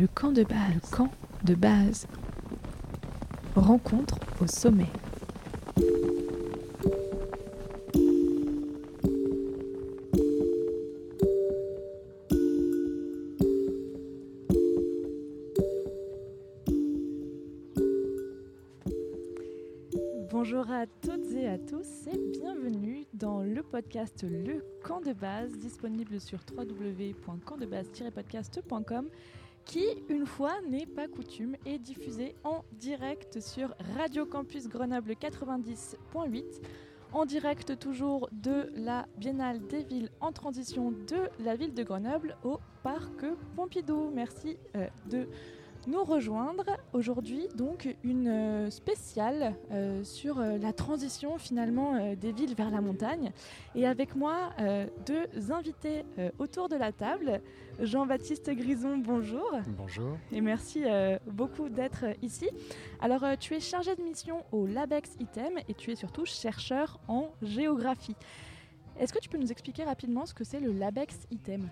Le camp de base. Le camp de base. Rencontre au sommet. Bonjour à toutes et à tous et bienvenue dans le podcast Le Camp de base disponible sur www.campdebase-podcast.com qui, une fois n'est pas coutume, est diffusé en direct sur Radio Campus Grenoble 90.8 en direct toujours de la Biennale des villes en transition de la ville de Grenoble au parc Pompidou. Merci euh, de nous rejoindre aujourd'hui donc une euh, spéciale euh, sur euh, la transition finalement des villes vers la montagne. Et avec moi deux invités autour de la table. Jean-Baptiste Grison bonjour. Bonjour. Et merci beaucoup d'être ici. Alors tu es chargé de mission au Labex ITEM et tu es surtout chercheur en géographie. Est-ce que tu peux nous expliquer rapidement ce que c'est le Labex ITEM?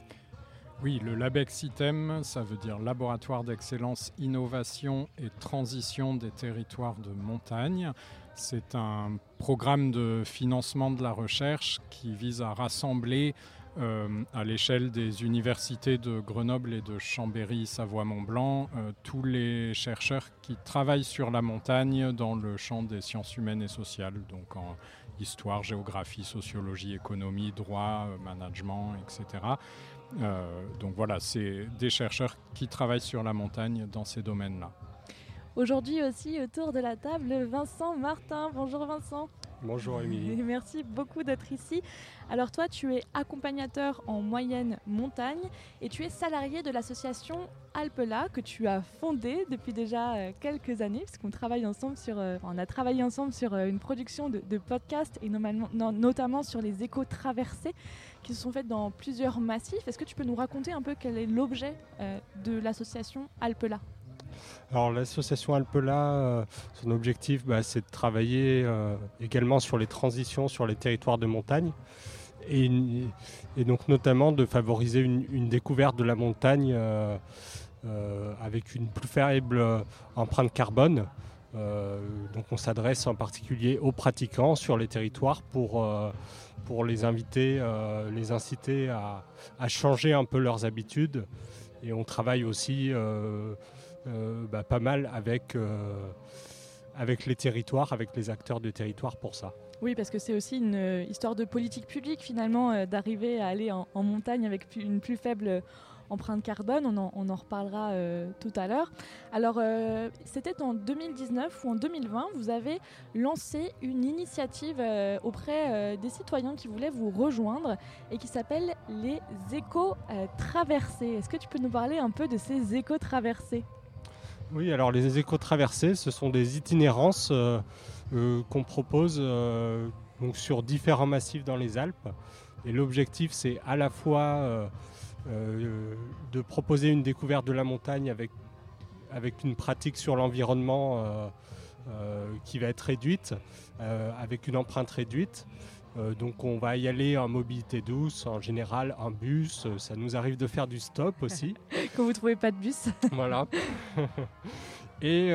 Oui, le LABEX ITEM, ça veut dire Laboratoire d'excellence, innovation et transition des territoires de montagne. C'est un programme de financement de la recherche qui vise à rassembler euh, à l'échelle des universités de Grenoble et de Chambéry, Savoie-Mont-Blanc, euh, tous les chercheurs qui travaillent sur la montagne dans le champ des sciences humaines et sociales, donc en histoire, géographie, sociologie, économie, droit, euh, management, etc. Euh, donc voilà, c'est des chercheurs qui travaillent sur la montagne dans ces domaines-là. Aujourd'hui aussi autour de la table, Vincent Martin. Bonjour Vincent. Bonjour Émilie. Merci beaucoup d'être ici. Alors toi, tu es accompagnateur en moyenne montagne et tu es salarié de l'association Alpela que tu as fondée depuis déjà euh, quelques années puisqu'on travaille ensemble sur, euh, on a travaillé ensemble sur une production de, podcasts et notamment sur les échos traversés qui se sont faites dans plusieurs massifs. Est-ce que tu peux nous raconter un peu quel est l'objet euh, de l'association Alpela? Alors l'association Alpela, euh, son objectif, bah, c'est de travailler euh, également sur les transitions sur les territoires de montagne et, donc notamment de favoriser une, découverte de la montagne avec une plus faible empreinte carbone. donc on s'adresse en particulier aux pratiquants sur les territoires pour pour les inviter, euh, les inciter à, changer un peu leurs habitudes. Et on travaille aussi euh, euh, bah, pas mal avec, avec les territoires, avec les acteurs de territoire pour ça. Oui, parce que c'est aussi une histoire de politique publique finalement, d'arriver à aller en, montagne avec une plus faible empreinte carbone, on en, reparlera euh, tout à l'heure. Alors, euh, c'était en 2019 ou en 2020, vous avez lancé une initiative euh, auprès des citoyens qui voulaient vous rejoindre et qui s'appelle les éco-traversées. Est-ce que tu peux nous parler un peu de ces éco-traversées? Oui, alors les éco-traversées, ce sont des itinérances qu'on propose donc sur différents massifs dans les Alpes. Et l'objectif, c'est à la fois euh, de proposer une découverte de la montagne avec, avec une pratique sur l'environnement euh, euh, qui va être réduite, avec une empreinte réduite. donc on va y aller en mobilité douce, en général en bus. Ça nous arrive de faire du stop aussi. Quand vous ne trouvez pas de bus. voilà. Et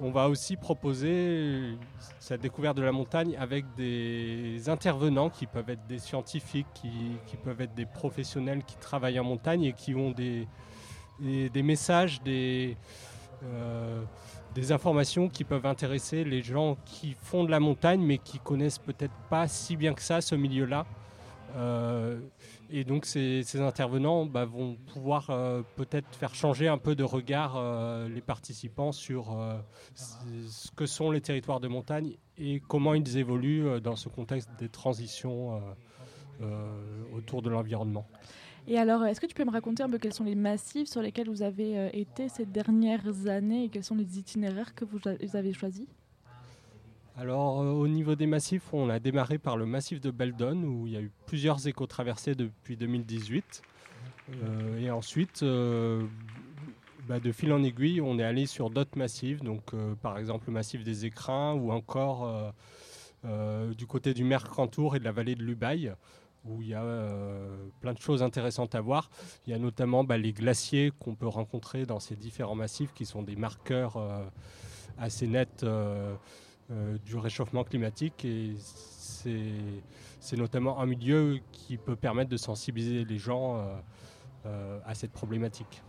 on va aussi proposer cette découverte de la montagne avec des intervenants qui peuvent être des scientifiques, qui, peuvent être des professionnels qui travaillent en montagne et qui ont des, messages, des, euh, des informations qui peuvent intéresser les gens qui font de la montagne mais qui connaissent peut-être pas si bien que ça ce milieu-là. Euh, et donc ces, intervenants bah, vont pouvoir euh, peut-être faire changer un peu de regard euh, les participants sur ce que sont les territoires de montagne et comment ils évoluent dans ce contexte des transitions autour de l'environnement. Et alors, est-ce que tu peux me raconter un peu quels sont les massifs sur lesquels vous avez été ces dernières années et quels sont les itinéraires que vous avez choisis? Alors euh, au niveau des massifs, on a démarré par le massif de Beldon où il y a eu plusieurs éco-traversées depuis 2018. Euh, et ensuite, euh, bah, de fil en aiguille, on est allé sur d'autres massifs, donc par exemple le massif des écrins ou encore du côté du Mercantour et de la vallée de l'Ubaye. où il y a plein de choses intéressantes à voir. Il y a notamment bah, les glaciers qu'on peut rencontrer dans ces différents massifs qui sont des marqueurs assez nets du réchauffement climatique et c'est notamment un milieu qui peut permettre de sensibiliser les gens à cette problématique.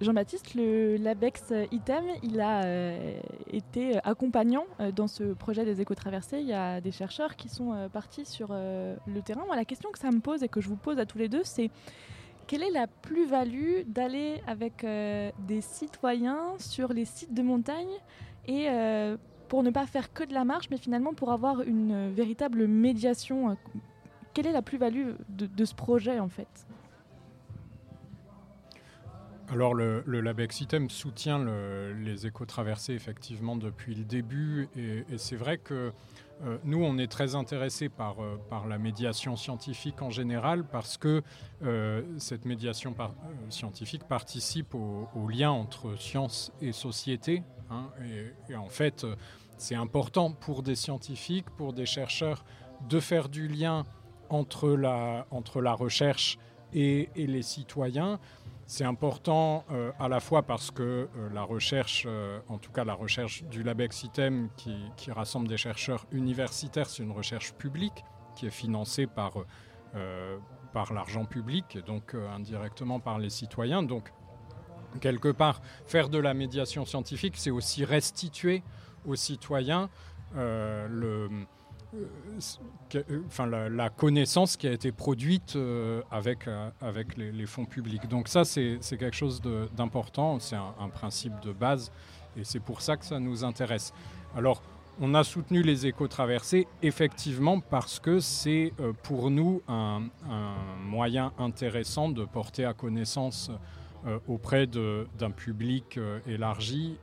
Jean-Baptiste, le l'ABEX ITEM, il a euh, été accompagnant euh, dans ce projet des éco-traversées. Il y a des chercheurs qui sont euh, partis sur le terrain. la question que ça me pose et que je vous pose à tous les deux, c'est quelle est la plus-value d'aller avec des citoyens sur les sites de montagne et pour ne pas faire que de la marche, mais finalement pour avoir une véritable médiation Quelle est la plus-value de ce projet en fait? Alors le, le soutient les éco-traversées effectivement depuis le début et, c'est vrai que euh, nous on est très intéressés par, euh, par la médiation scientifique en général parce que euh, cette médiation scientifique participe au, lien entre science et société hein, et, en fait c'est important pour des scientifiques, pour des chercheurs de faire du lien entre la, recherche et, les citoyens. C'est important euh, à la fois parce que euh, la recherche, euh, en tout cas la recherche du LabEx ITEM qui, qui rassemble des chercheurs universitaires, c'est une recherche publique qui est financée par, par l'argent public, et donc indirectement par les citoyens. Donc, quelque part, faire de la médiation scientifique, c'est aussi restituer aux citoyens le, euh, enfin, la, connaissance qui a été produite euh, avec, euh, avec les, fonds publics. Donc ça, c'est quelque chose d'important, c'est un, principe de base, et c'est pour ça que ça nous intéresse. Alors, on a soutenu les éco-traversées, effectivement, parce que c'est pour nous un, moyen intéressant de porter à connaissance auprès d'un public élargi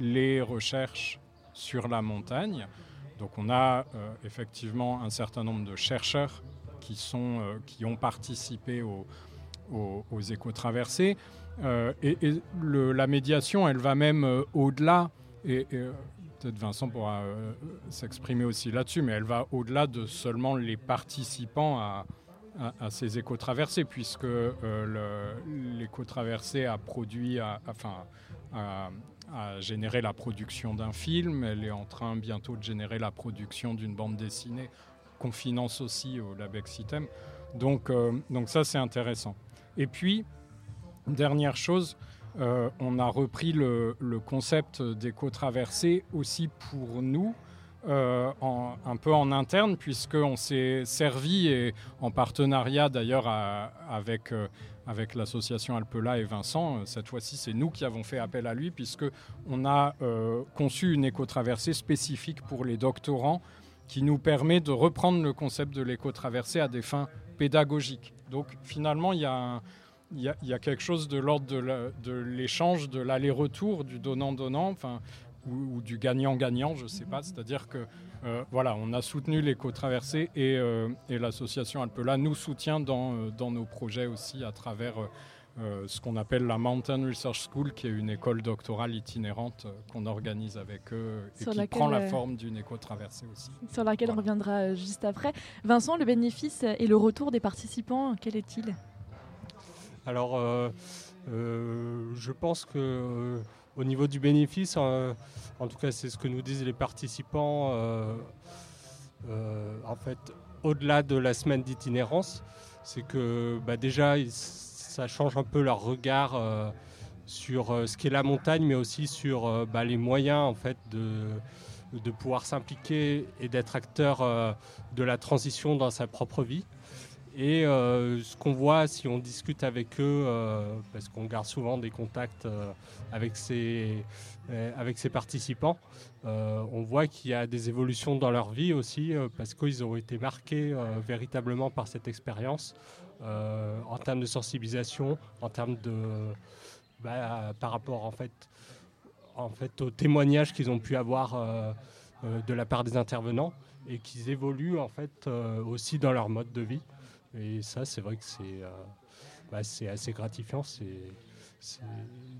les recherches sur la montagne. Donc on a euh, effectivement un certain nombre de chercheurs qui, sont, euh, qui ont participé aux, aux, éco-traversées. Euh, et, la médiation, elle va même au-delà, et, peut-être Vincent pourra s'exprimer aussi là-dessus, mais elle va au-delà de seulement les participants à, à, ces éco-traversées, puisque l'éco-traversée a produit, enfin, a généré la production d'un film. Elle est en train bientôt de générer la production d'une bande dessinée qu'on finance aussi au Labex Item. Donc, euh, donc ça, c'est intéressant. Et puis, dernière chose, euh, on a repris le, concept d'éco-traversée aussi pour nous. Euh, un peu en interne, puisqu'on s'est servi, et en partenariat d'ailleurs avec avec l'association Alpela et Vincent. Euh, cette fois-ci, c'est nous qui avons fait appel à lui puisque on a euh, conçu une éco-traversée spécifique pour les doctorants qui nous permet de reprendre le concept de l'éco-traversée à des fins pédagogiques. Donc finalement, il y a, quelque chose de l'ordre de l'échange, de l'aller-retour, du donnant-donnant, ou, du gagnant-gagnant, je ne sais pas. C'est-à-dire que euh, voilà, on a soutenu l'éco-traversée et, euh, et l'association Alpela nous soutient dans, euh, dans, nos projets aussi à travers ce qu'on appelle la Mountain Research School, qui est une école doctorale itinérante qu'on organise avec eux et qui prend la forme d'une éco-traversée aussi. Sur laquelle on reviendra juste après. Vincent, le bénéfice et le retour des participants, quel est-il? Alors, je pense que au niveau du bénéfice, en tout cas c'est ce que nous disent les participants, euh, euh, en fait, au-delà de la semaine d'itinérance, c'est que bah, déjà ça change un peu leur regard euh, sur ce qu'est la montagne, mais aussi sur bah, les moyens en fait de, de pouvoir s'impliquer et d'être acteur de la transition dans sa propre vie. Et euh, ce qu'on voit si on discute avec eux, euh, parce qu'on garde souvent des contacts euh, avec, ces, participants, on voit qu'il y a des évolutions dans leur vie aussi, parce qu'ils ont été marqués véritablement par cette expérience, en termes de sensibilisation, en termes de... Bah, par rapport en fait aux témoignages qu'ils ont pu avoir de la part des intervenants, et qu'ils évoluent en fait aussi dans leur mode de vie. Et ça, c'est vrai que c'est euh, bah, assez gratifiant.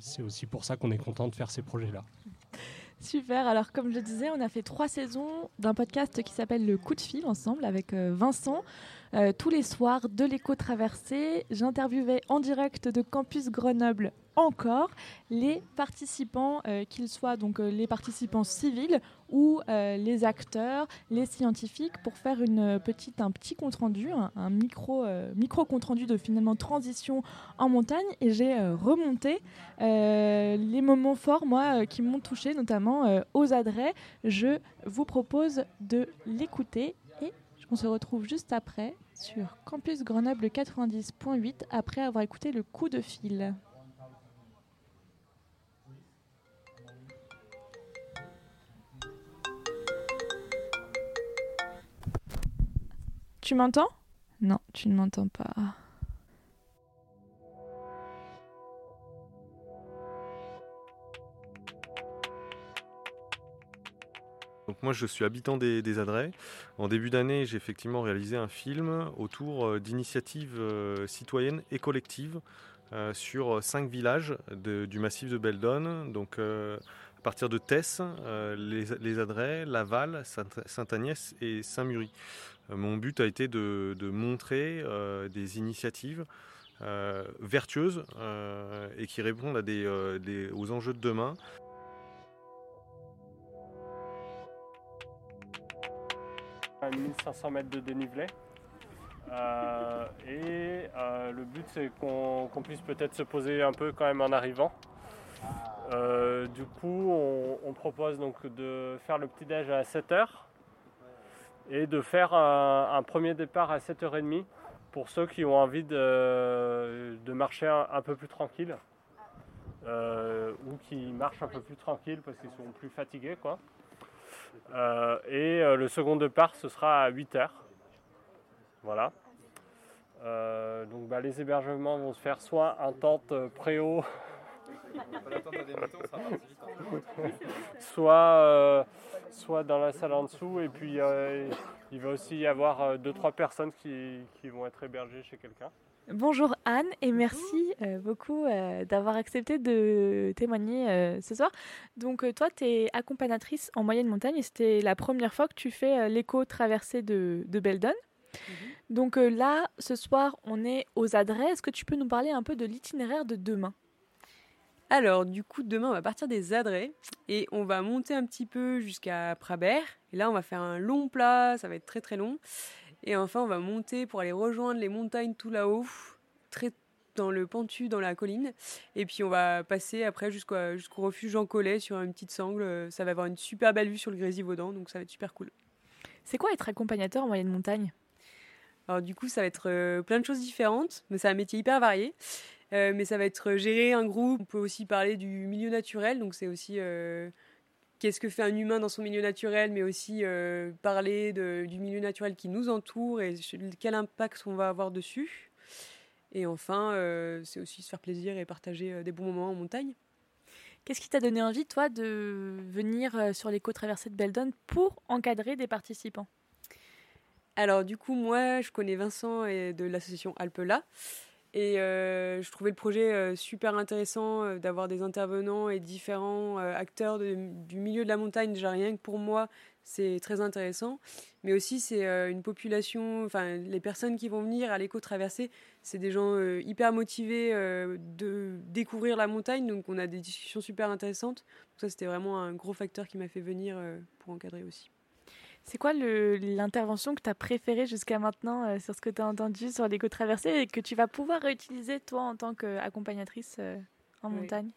C'est aussi pour ça qu'on est content de faire ces projets-là. Super, alors comme je disais, on a fait trois saisons d'un podcast qui s'appelle Le coup de fil ensemble avec euh, tous les soirs de l'éco-traversée. J'interviewais en direct de Campus Grenoble encore les participants, qu'ils soient donc les participants civils ou les acteurs, les scientifiques, pour faire un petit compte rendu, un, micro, micro compte rendu de finalement transition en montagne. Et j'ai remonté les moments forts, qui m'ont touché, notamment aux adrets. Je vous propose de l'écouter et on se retrouve juste après sur Campus Grenoble 90.8 après avoir écouté le coup de fil. Tu m'entends? Non, tu ne m'entends pas. Moi, je suis habitant des, des Adrets. En début d'année, j'ai effectivement réalisé un film autour euh, d'initiatives euh, citoyennes et collectives euh, sur cinq villages du massif de Beldon. Donc, à partir de Tess, les, les, Adrets, Laval, Sainte-Agnès et Saint-Mury. mon but a été de, montrer des initiatives vertueuses et qui répondent aux enjeux de demain. 1500 mètres de dénivelé. Euh, et euh, le but c'est qu'on puisse peut-être se poser un peu quand même en arrivant. Euh, du coup on, propose donc de faire le petit déj à 7h et de faire un, premier départ à 7h30 pour ceux qui ont envie de, marcher un, peu plus tranquille ou qui marchent un peu plus tranquille parce qu'ils sont plus fatigués quoi. Euh, et euh, le second départ, ce sera à 8 heures. Voilà. Euh, donc bah, les hébergements vont se faire soit en tente préau, soit, soit dans la salle en dessous. Et puis il va aussi y avoir 2-3 personnes qui vont être hébergées chez quelqu'un. Bonjour Anne et merci euh, beaucoup euh, d'avoir accepté de témoigner euh, ce soir. Donc toi, tu es accompagnatrice en moyenne montagne et c'était la première fois que tu fais l'éco-traversée de, de Beldon. Mhm. Donc là, ce soir, on est aux adresses. Est-ce que tu peux nous parler un peu de l'itinéraire de demain? Alors, du coup, demain, on va partir des Adrets et on va monter un petit peu jusqu'à Prabert. Et là, on va faire un long plat, ça va être très très long. Et enfin, on va monter pour aller rejoindre les montagnes tout là-haut, très dans le pentu, dans la colline. Et puis on va passer après jusqu'au refuge Jean Collet sur une petite sangle. Ça va avoir une super belle vue sur le Grésivaudan, donc ça va être super cool. C'est quoi être accompagnateur en moyenne montagne? Alors du coup, ça va être euh, plein de choses différentes, mais c'est un métier hyper varié. Euh, mais ça va être gérer un groupe. On peut aussi parler du milieu naturel, donc c'est aussi euh, qu'est-ce que fait un humain dans son milieu naturel, mais aussi euh, parler du milieu naturel qui nous entoure et quel impact on va avoir dessus. Et enfin, euh, c'est aussi se faire plaisir et partager euh, des bons moments en montagne. Qu'est-ce qui t'a donné envie, toi, de venir sur l'éco-traversée de Beldon pour encadrer des participants? Alors, du coup, moi, je connais Vincent et de l'association Alpela. Et euh, je trouvais le projet euh, super intéressant euh, d'avoir des intervenants et différents acteurs du milieu de la montagne. Déjà rien que pour moi, c'est très intéressant. Mais aussi, c'est une population, enfin, les personnes qui vont venir à l'éco-traversée, c'est des gens hyper motivés de découvrir la montagne. Donc, on a des discussions super intéressantes. Ça, c'était vraiment un gros facteur qui m'a fait venir pour encadrer aussi. C'est quoi l'intervention que tu as préférée jusqu'à maintenant euh, sur ce que tu as entendu sur l'éco-traversée et que tu vas pouvoir réutiliser toi en tant qu'accompagnatrice euh, en montagne?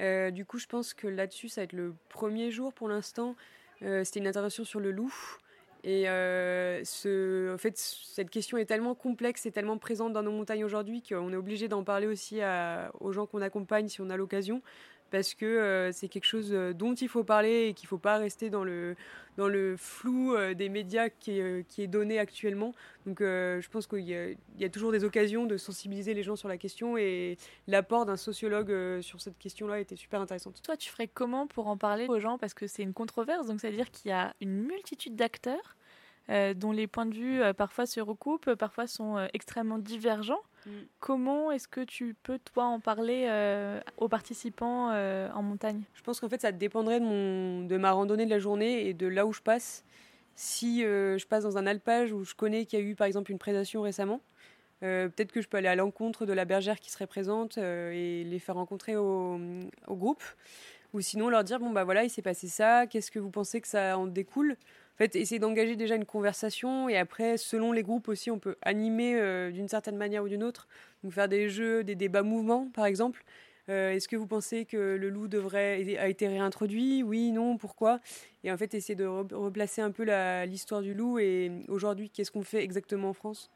Euh, Du coup, je pense que là-dessus, ça va être le premier jour pour l'instant. C'était une intervention sur le loup. Et ce, en fait, cette question est tellement complexe et tellement présente dans nos montagnes aujourd'hui qu'on est obligé d'en parler aussi aux gens qu'on accompagne si on a l'occasion parce que euh, c'est quelque chose euh, dont il faut parler et qu'il ne faut pas rester dans le, dans le flou euh, des médias qui est, donné actuellement. Donc je pense qu'il y, y, a toujours des occasions de sensibiliser les gens sur la question et l'apport d'un sociologue sur cette question-là était super intéressant. Toi, tu ferais comment pour en parler aux gens? Parce que c'est une controverse, donc ça veut dire qu'il y a une multitude d'acteurs dont les points de vue parfois se recoupent, parfois sont extrêmement divergents. Mm. Comment est-ce que tu peux, toi, en parler euh, aux participants euh, en montagne? Je pense qu'en fait, ça dépendrait de, mon, de ma randonnée de la journée et de là où je passe. si je passe dans un alpage où je connais qu'il y a eu par exemple une prédation récemment, peut-être que je peux aller à l'encontre de la bergère qui serait présente et les faire rencontrer au, au, groupe. Ou sinon leur dire, bon bah voilà, il s'est passé ça, qu'est-ce que vous pensez que ça en découle? En fait, essayer d'engager déjà une conversation et après, selon les groupes aussi, on peut animer euh, d'une certaine manière ou d'une autre. Donc faire des jeux, des débats mouvements, par exemple. Euh, est-ce que vous pensez que le loup devrait a été réintroduit? Oui, non, pourquoi? Et en fait, essayer de replacer un peu l'histoire du loup et aujourd'hui, qu'est-ce qu'on fait exactement en France?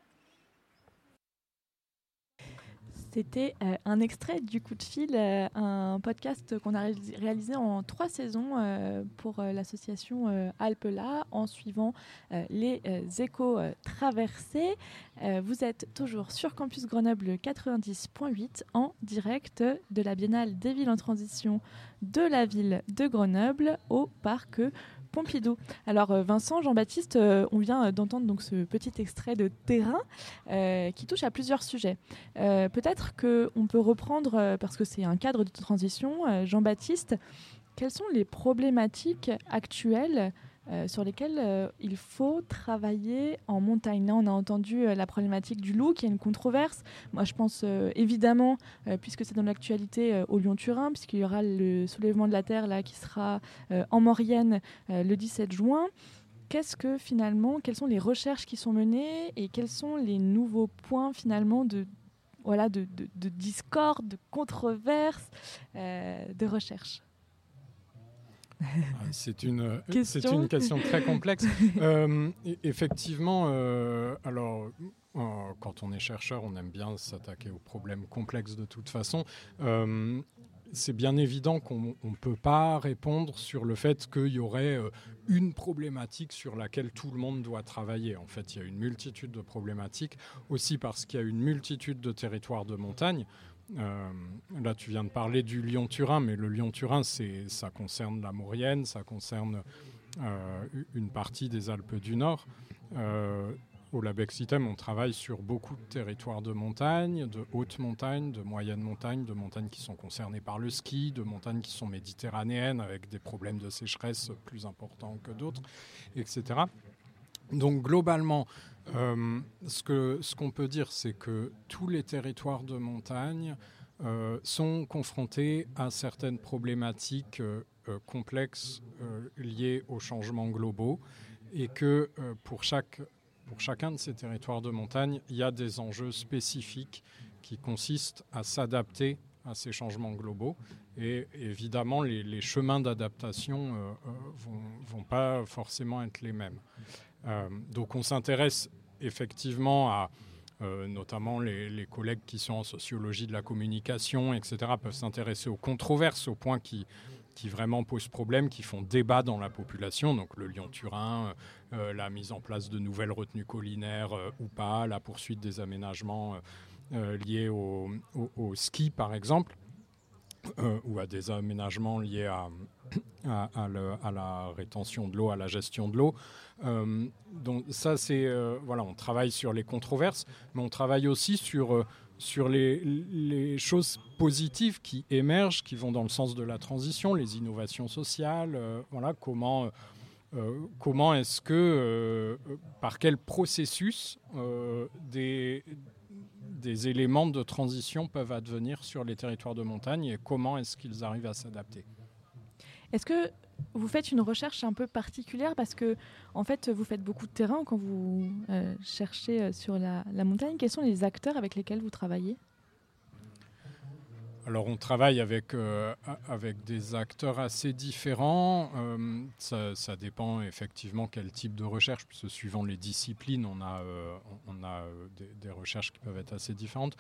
C'était euh, un extrait du coup de fil, euh, un podcast qu'on a réalisé en trois saisons euh, pour l'association Alpela en suivant les échos traversés. vous êtes toujours sur Campus Grenoble 90.8 en direct de la Biennale des villes en transition de la ville de Grenoble au parc Pompidou. Alors euh, Vincent, Jean-Baptiste, euh, on vient euh, d'entendre ce petit extrait de terrain qui touche à plusieurs sujets. Peut-être qu'on peut reprendre, parce que c'est un cadre de transition, Jean-Baptiste, quelles sont les problématiques actuelles euh, sur lesquels euh, il faut travailler en montagne. Là, on a entendu euh, la problématique du loup, qui est une controverse. Moi, je pense évidemment, puisque c'est dans l'actualité, au Lyon-Turin, puisqu'il y aura le soulèvement de la terre là, qui sera en Maurienne le 17 juin. Qu'est-ce que finalement, quelles sont les recherches qui sont menées et quels sont les nouveaux points finalement de, voilà, de, de, de discorde, de controverse, de recherche? C'est une, c'est une question très complexe. Euh, e-, effectivement, euh, alors quand on est chercheur, on aime bien s'attaquer aux problèmes complexes de toute façon. Euh, c'est bien évident qu'on ne peut pas répondre sur le fait qu'il y aurait une problématique sur laquelle tout le monde doit travailler. En fait, il y a une multitude de problématiques, aussi parce qu'il y a une multitude de territoires de montagne. Euh, là, tu viens de parler du Lyon-Turin, mais le Lyon-Turin, ça concerne la Maurienne, ça concerne euh, une partie des Alpes du Nord. Euh, au Labexitem, on travaille sur beaucoup de territoires de montagne, de haute montagne, de moyenne montagne, de montagnes qui sont concernées par le ski, de montagnes qui sont méditerranéennes avec des problèmes de sécheresse plus importants que d'autres, etc. Donc globalement, euh, ce qu'on ce qu'on peut dire, c'est que tous les territoires de montagne euh, sont confrontés à certaines problématiques euh, complexes liées aux changements globaux et que pour, chaque, pour chacun de ces territoires de montagne, il y a des enjeux spécifiques qui consistent à s'adapter à ces changements globaux. Et évidemment, les, chemins d'adaptation ne vont, pas forcément être les mêmes. Donc on s'intéresse effectivement à, euh, notamment les, collègues qui sont en sociologie de la communication, etc., peuvent s'intéresser aux controverses, aux points qui, qui vraiment posent problème, qui font débat dans la population, donc le Lyon-Turin, euh, la mise en place de nouvelles retenues collinaires ou pas, la poursuite des aménagements liés au, ski par exemple, ou à des aménagements liés à, à, la rétention de l'eau, à la gestion de l'eau. Euh, donc ça, c'est euh, voilà, on travaille sur les controverses, mais on travaille aussi sur euh, sur les, les, choses positives qui émergent, qui vont dans le sens de la transition, les innovations sociales. voilà, comment comment est-ce que par quel processus des des éléments de transition peuvent advenir sur les territoires de montagne et comment est-ce qu'ils arrivent à s'adapter. Est-ce que vous faites une recherche un peu particulière parce que en fait vous faites beaucoup de terrain quand vous euh, cherchez euh, sur la, montagne. Quels sont les acteurs avec lesquels vous travaillez? Alors on travaille avec, euh, avec des acteurs assez différents. ça, dépend effectivement quel type de recherche, puisque suivant les disciplines, on a, on a des, recherches qui peuvent être assez différentes.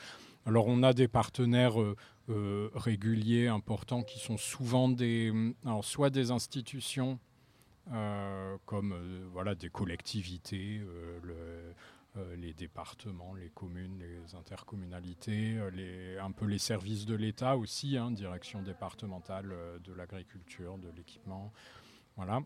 Alors on a des partenaires euh, réguliers, importants, qui sont souvent des, alors soit des institutions euh, comme euh, voilà, des collectivités, les départements, les communes, les intercommunalités, les, un peu les services de l'État aussi, hein, direction départementale de l'agriculture, de l'équipement, voilà,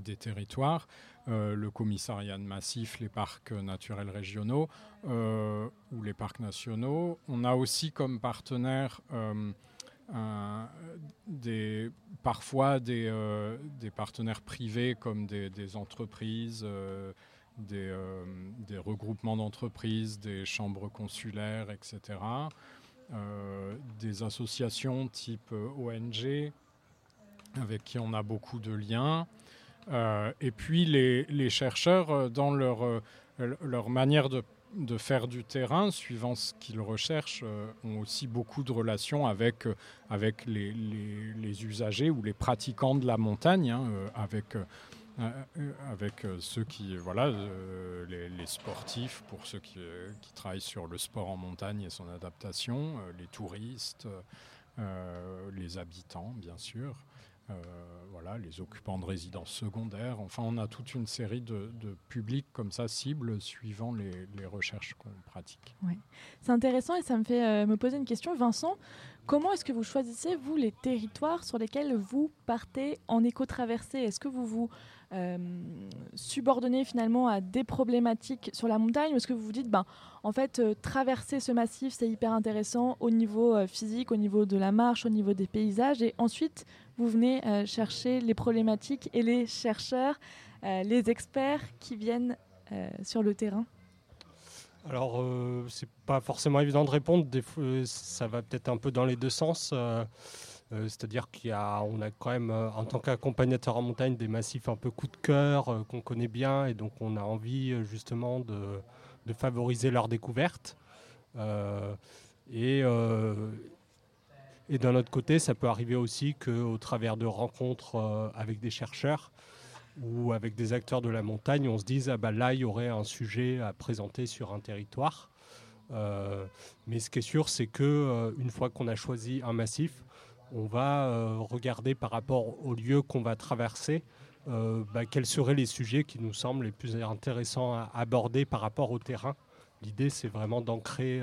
des territoires. Euh, le commissariat de massif, les parcs naturels régionaux euh, ou les parcs nationaux. On a aussi comme partenaire euh, des, parfois des, partenaires privés comme des entreprises, des, des, regroupements d'entreprises, des chambres consulaires, etc. des associations type ONG avec qui on a beaucoup de liens. et puis les, chercheurs, dans leur, manière de faire du terrain, suivant ce qu'ils recherchent, euh, ont aussi beaucoup de relations avec, euh, les, usagers ou les pratiquants de la montagne, hein, euh, avec, avec ceux qui, voilà, les, sportifs, pour ceux qui, qui, travaillent sur le sport en montagne et son adaptation, les touristes, les habitants, bien sûr. Euh, voilà, les occupants de résidences secondaires. Enfin, on a toute une série de, publics comme ça, cibles, suivant les, recherches qu'on pratique. C'est intéressant et ça me fait euh, me poser une question. Vincent, comment est-ce que vous choisissez, vous, les territoires sur lesquels vous partez en éco-traversée? Est-ce que vous vous euh, subordonnez finalement à des problématiques sur la montagne ou est-ce que vous vous dites, ben, en fait, traverser ce massif, c'est hyper intéressant au niveau physique, au niveau de la marche, au niveau des paysages et ensuite vous venez euh, chercher les problématiques et les chercheurs, euh, les experts qui viennent euh, sur le terrain alors, c'est pas forcément évident de répondre. Ça va peut-être un peu dans les deux sens. C'est-à-dire qu'on a, a quand même, en tant qu'accompagnateur en montagne, des massifs un peu coup de cœur qu'on connaît bien et donc on a envie justement de, de favoriser leur découverte. et, et d'un autre côté, ça peut arriver aussi qu'au travers de rencontres euh, avec des chercheurs ou avec des acteurs de la montagne, on se dise ah bah là il y aurait un sujet à présenter sur un territoire. Euh, mais ce qui est sûr, c'est que euh, une fois qu'on a choisi un massif, on va regarder par rapport au lieu qu'on va traverser, bah, quels seraient les sujets qui nous semblent les plus intéressants à aborder par rapport au terrain. L'idée, c'est vraiment d'ancrer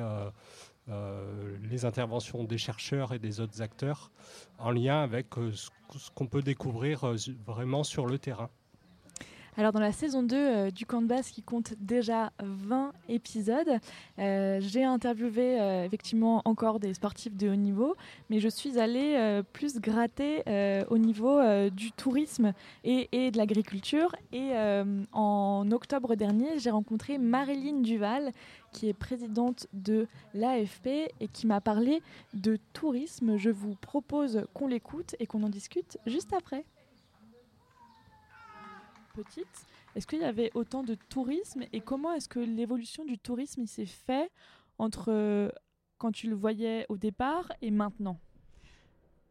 les interventions des chercheurs et des autres acteurs en lien avec euh, ce qu'on peut découvrir euh, vraiment sur le terrain. Alors dans la saison 2 euh, du camp de base qui compte déjà 20 épisodes, euh, j'ai interviewé euh, effectivement encore des sportifs de haut niveau, mais je suis allée plus gratter au niveau du tourisme et, et de l'agriculture. Et en octobre dernier, j'ai rencontré Marilyn Duval, qui est présidente de l'AFP et qui m'a parlé de tourisme. Je vous propose qu'on l'écoute et qu'on en discute juste après petite, est-ce qu'il y avait autant de tourisme et comment est-ce que l'évolution du tourisme s'est fait entre euh, quand tu le voyais au départ et maintenant?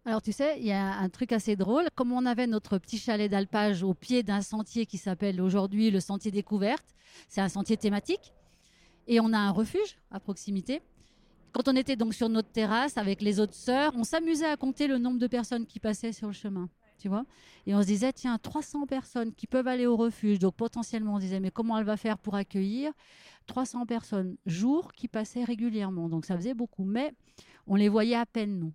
Alors tu sais, il y a un truc assez drôle. Comme on avait notre petit chalet d'alpage au pied d'un sentier qui s'appelle aujourd'hui le sentier découverte, c'est un sentier thématique, et on a un refuge à proximité. Quand on était donc sur notre terrasse avec les autres sœurs, on s'amusait à compter le nombre de personnes qui passaient sur le chemin tu vois. Et on se disait, tiens, 300 personnes qui peuvent aller au refuge. Donc potentiellement, on disait, mais comment elle va faire pour accueillir 300 personnes jour qui passaient régulièrement? Donc ça faisait beaucoup, mais on les voyait à peine, nous.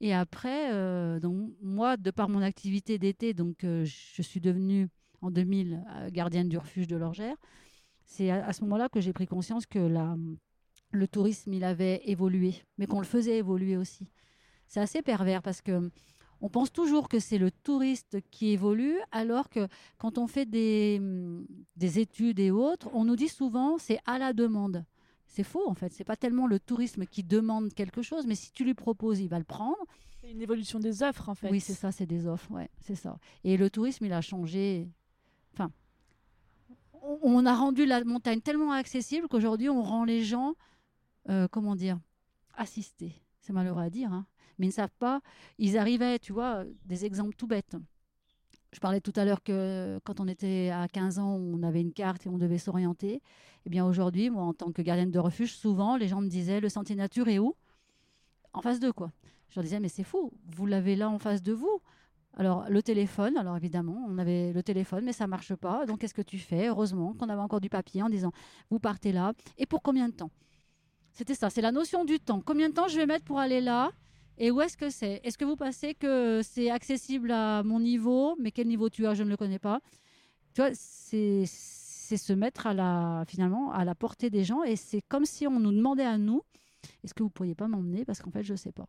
Et après, euh, donc moi, de par mon activité d'été, donc euh, je suis devenue en 2000 euh, gardienne du refuge de l'Orgère. C'est à, ce moment-là que j'ai pris conscience que la, le tourisme, il avait évolué, mais qu'on le faisait évoluer aussi. C'est assez pervers parce que on pense toujours que c'est le touriste qui évolue, alors que quand on fait des, mm, des études et autres, on nous dit souvent c'est à la demande. C'est faux en fait. C'est pas tellement le tourisme qui demande quelque chose, mais si tu lui proposes, il va le prendre. C'est une évolution des offres en fait. Oui, c'est ça, c'est des offres, ouais, c'est ça. Et le tourisme, il a changé. Enfin, on a rendu la montagne tellement accessible qu'aujourd'hui, on rend les gens, euh, comment dire, assistés. C'est malheureux à dire, hein mais ils ne savent pas. Ils arrivaient, tu vois, des exemples tout bêtes. Je parlais tout à l'heure que quand on était à 15 ans, on avait une carte et on devait s'orienter. Eh bien aujourd'hui, moi, en tant que gardienne de refuge, souvent, les gens me disaient, le sentier nature est où? En face de quoi Je leur disais, mais c'est fou, vous l'avez là en face de vous. Alors, le téléphone, alors évidemment, on avait le téléphone, mais ça marche pas. Donc, qu'est-ce que tu fais? Heureusement qu'on avait encore du papier en disant, vous partez là. Et pour combien de temps? C'était ça, c'est la notion du temps. Combien de temps je vais mettre pour aller là? Et où est-ce que c'est? Est-ce que vous pensez que c'est accessible à mon niveau? Mais quel niveau tu as? Je ne le connais pas. Tu vois, c'est se mettre finalement à la portée des gens et c'est comme si on nous demandait à nous est-ce que vous pourriez pas m'emmener? Parce qu'en fait, je ne sais pas.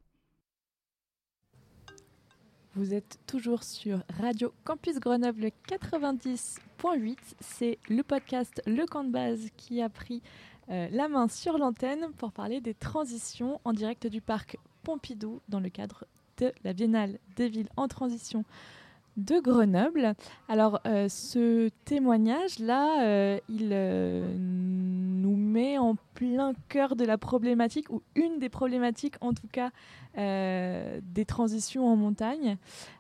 Vous êtes toujours sur Radio Campus Grenoble 90.8. C'est le podcast Le Camp de Base qui a pris euh, la main sur l'antenne pour parler des transitions en direct du parc Pompidou dans le cadre de la Biennale des villes en transition de Grenoble. Alors, euh, ce témoignage-là, euh, il euh, nous met en plein cœur de la problématique, ou une des problématiques en tout cas, des transitions en montagne.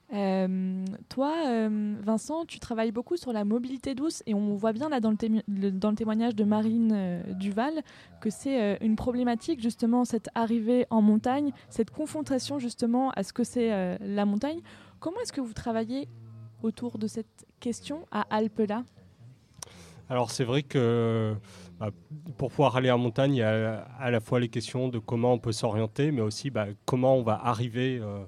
Toi, Vincent, tu travailles beaucoup sur la mobilité douce et on voit bien là dans le, témoignage de Marine Duval que c'est une problématique justement cette arrivée en montagne, cette confrontation justement à ce que c'est la montagne. Comment est-ce que vous travaillez autour de cette question à Alpela Alors c'est vrai que bah, pour pouvoir aller en montagne, il y a à la fois les questions de comment on peut s'orienter, mais aussi bah, comment on va arriver euh,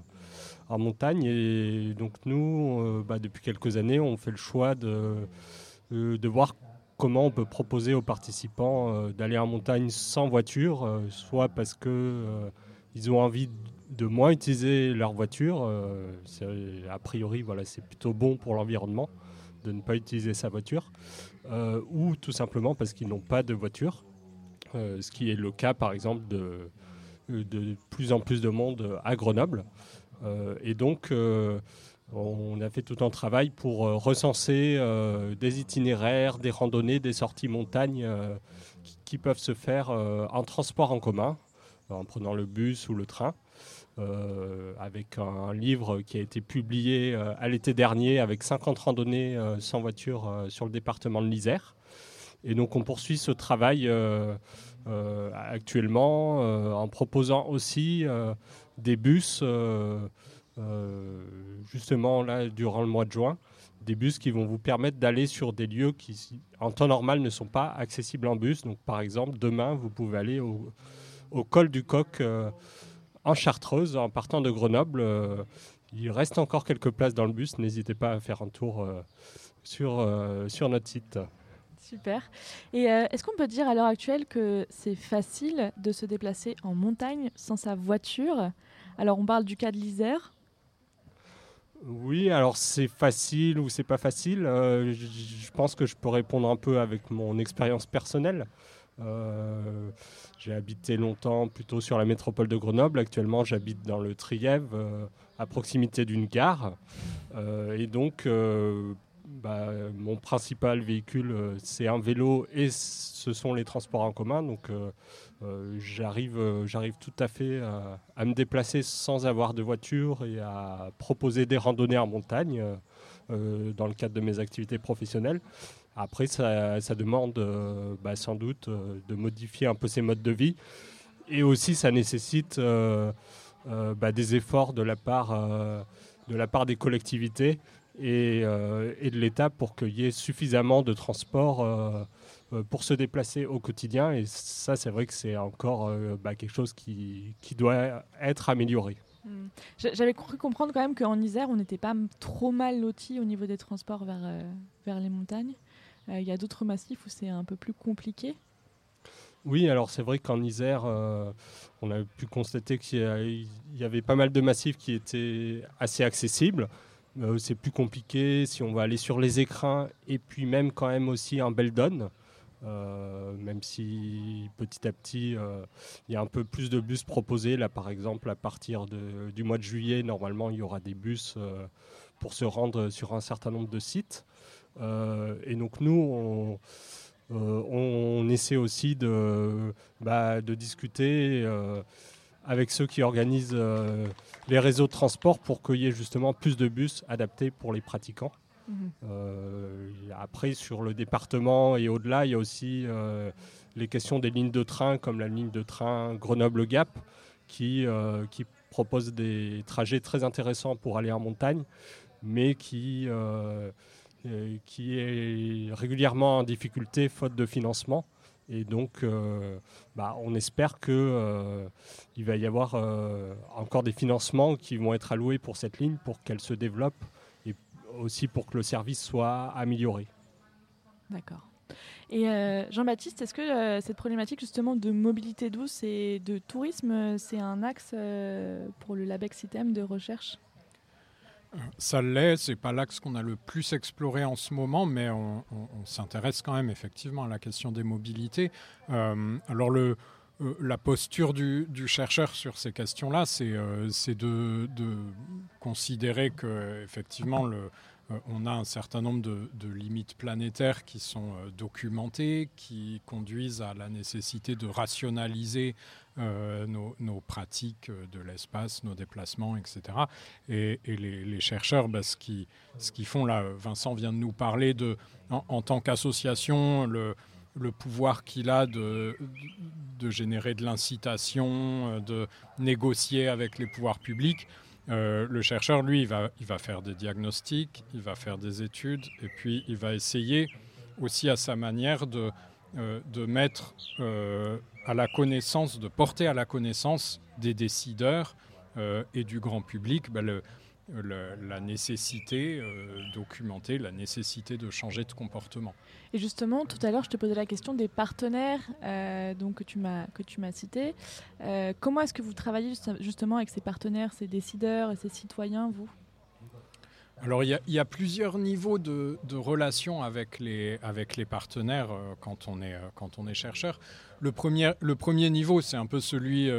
en montagne. Et donc nous, euh, bah, depuis quelques années, on fait le choix de, euh, de voir comment on peut proposer aux participants d'aller en montagne sans voiture, soit parce que ils ont envie de moins utiliser leur voiture. Euh, a priori, voilà, c'est plutôt bon pour l'environnement de ne pas utiliser sa voiture, euh, ou tout simplement parce qu'ils n'ont pas de voiture, euh, ce qui est le cas par exemple de, de plus en plus de monde à Grenoble. Et donc, on a fait tout un travail pour recenser des itinéraires, des randonnées, des sorties montagne qui, peuvent se faire en transport en commun, en prenant le bus ou le train. Euh, avec un livre qui a été publié euh, à l'été dernier avec 50 randonnées euh, sans voiture sur le département de l'Isère. Et donc on poursuit ce travail actuellement en proposant aussi des bus, justement là durant le mois de juin, des bus qui vont vous permettre d'aller sur des lieux qui en temps normal ne sont pas accessibles en bus. Donc par exemple demain vous pouvez aller au, col du Coq en Chartreuse, en partant de Grenoble. Euh, il reste encore quelques places dans le bus. N'hésitez pas à faire un tour euh, sur, euh, sur notre site. Super. Et est-ce qu'on peut dire à l'heure actuelle que c'est facile de se déplacer en montagne sans sa voiture? Alors on parle du cas de l'Isère. Oui, alors c'est facile ou c'est pas facile. je pense que je peux répondre un peu avec mon expérience personnelle. Euh, j'ai habité longtemps plutôt sur la métropole de Grenoble. Actuellement, j'habite dans le Trièvre, euh, à proximité d'une gare. Euh, et donc, bah, mon principal véhicule, c'est un vélo et ce sont les transports en commun. Donc, j'arrive, j'arrive tout à fait à, me déplacer sans avoir de voiture et à proposer des randonnées en montagne dans le cadre de mes activités professionnelles. Après, ça, demande euh, bah, sans doute euh, de modifier un peu ses modes de vie. Et aussi, ça nécessite euh, bah, des efforts de la part, de la part des collectivités et, et de l'État pour qu'il y ait suffisamment de transport pour se déplacer au quotidien. Et ça, c'est vrai que c'est encore bah, quelque chose qui, qui, doit être amélioré. Hmm. J'avais cru comprendre quand même qu'en Isère, on n'était pas trop mal loti au niveau des transports vers, vers les montagnes. Euh, il y a d'autres massifs où c'est un peu plus compliqué oui, alors c'est vrai qu'en Isère, euh, on a pu constater qu'il y, avait pas mal de massifs qui étaient assez accessibles. Euh, c'est plus compliqué si on va aller sur les écrins et puis même quand même aussi en Beldon. même si petit à petit il y a un peu plus de bus proposés. Là par exemple à partir du mois de juillet, normalement il y aura des bus pour se rendre sur un certain nombre de sites. Euh, et donc nous, on, euh, essaie aussi de, bah, de discuter euh, avec ceux qui organisent les réseaux de transport pour qu'il y ait justement plus de bus adaptés pour les pratiquants. Mhm. après, sur le département et au-delà, il y a aussi les questions des lignes de train, comme la ligne de train Grenoble-Gap, qui, qui propose des trajets très intéressants pour aller en montagne, mais qui euh, qui est régulièrement en difficulté faute de financement. Et donc, euh, bah, on espère qu'il euh, va y avoir encore des financements qui vont être alloués pour cette ligne pour qu'elle se développe et aussi pour que le service soit amélioré. D'accord. Et Jean-Baptiste, est-ce que cette problématique justement de mobilité douce et de tourisme, c'est un axe pour le LABEX System de recherche? Ça l'est, c'est pas l'axe qu'on a le plus exploré en ce moment, mais on, s'intéresse quand même effectivement à la question des mobilités. alors le, la posture du, chercheur sur ces questions-là, c'est de, de, considérer que effectivement le, euh, on a un certain nombre de, limites planétaires qui sont euh, documentées, qui conduisent à la nécessité de rationaliser euh, nos, pratiques de l'espace, nos déplacements, etc. Et, les, chercheurs, bah, ce qu'ils font là, Vincent vient de nous parler de, en, tant qu'association, le, pouvoir qu'il a de, générer de l'incitation, de négocier avec les pouvoirs publics. Euh, le chercheur, lui, il va, il va faire des diagnostics, il va faire des études, et puis il va essayer aussi à sa manière de, euh, mettre euh, à la connaissance, de porter à la connaissance des décideurs et du grand public ben, le, la, nécessité euh, documentée, la nécessité de changer de comportement. Et justement, tout à l'heure, je te posais la question des partenaires euh, donc, que tu m'as cités. Euh, comment est-ce que vous travaillez justement avec ces partenaires, ces décideurs et ces citoyens, vous? Alors il y, a, plusieurs niveaux de, de relations avec les, partenaires euh, quand, on est, quand on est chercheur. Le premier, le premier niveau, c'est un peu celui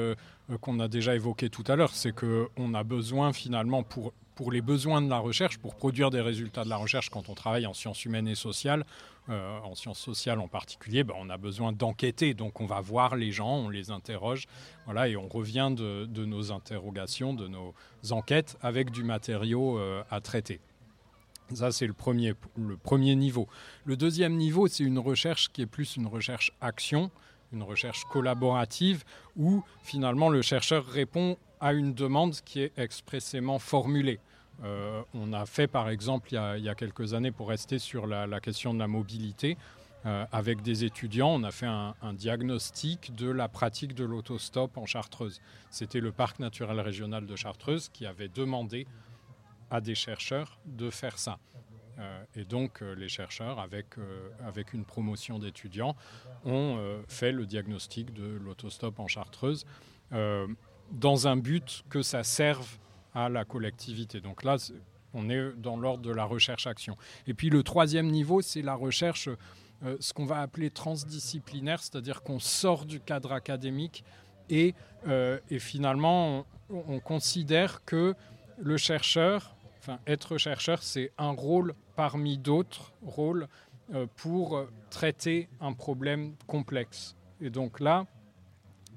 qu'on a déjà évoqué tout à l'heure, c'est qu'on a besoin finalement pour pour les besoins de la recherche, pour produire des résultats de la recherche quand on travaille en sciences humaines et sociales, euh, en sciences sociales en particulier, ben, on a besoin d'enquêter. Donc on va voir les gens, on les interroge, voilà, et on revient de, nos interrogations, de nos enquêtes avec du matériau euh, à traiter. Ça, c'est le premier, le premier niveau. Le deuxième niveau, c'est une recherche qui est plus une recherche action, une recherche collaborative, où finalement le chercheur répond à une demande qui est expressément formulée. Euh, on a fait par exemple il y a, quelques années, pour rester sur la, question de la mobilité, euh, avec des étudiants, on a fait un, diagnostic de la pratique de l'autostop en Chartreuse. C'était le parc naturel régional de Chartreuse qui avait demandé à des chercheurs de faire ça. Euh, et donc les chercheurs, avec, avec une promotion d'étudiants, ont fait le diagnostic de l'autostop en Chartreuse dans un but que ça serve à la collectivité. Donc là, on est dans l'ordre de la recherche-action. Et puis le troisième niveau, c'est la recherche, euh, ce qu'on va appeler transdisciplinaire, c'est-à-dire qu'on sort du cadre académique et, euh, et finalement, on, considère que le chercheur, enfin être chercheur, c'est un rôle parmi d'autres rôles euh, pour traiter un problème complexe. Et donc là,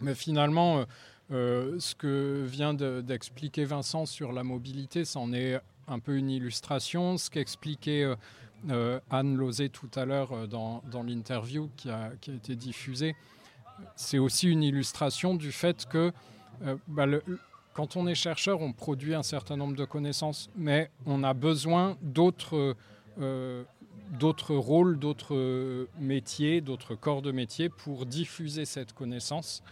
mais finalement, euh, ce que vient d'expliquer Vincent sur la mobilité, c'en est un peu une illustration. Ce qu'expliquait euh, euh, Anne Lozé tout à l'heure dans, l'interview qui a, été diffusée, c'est aussi une illustration du fait que bah, quand on est chercheur, on produit un certain nombre de connaissances, mais on a besoin d'autres d'autres rôles, d'autres métiers, d'autres corps de métier pour diffuser cette connaissance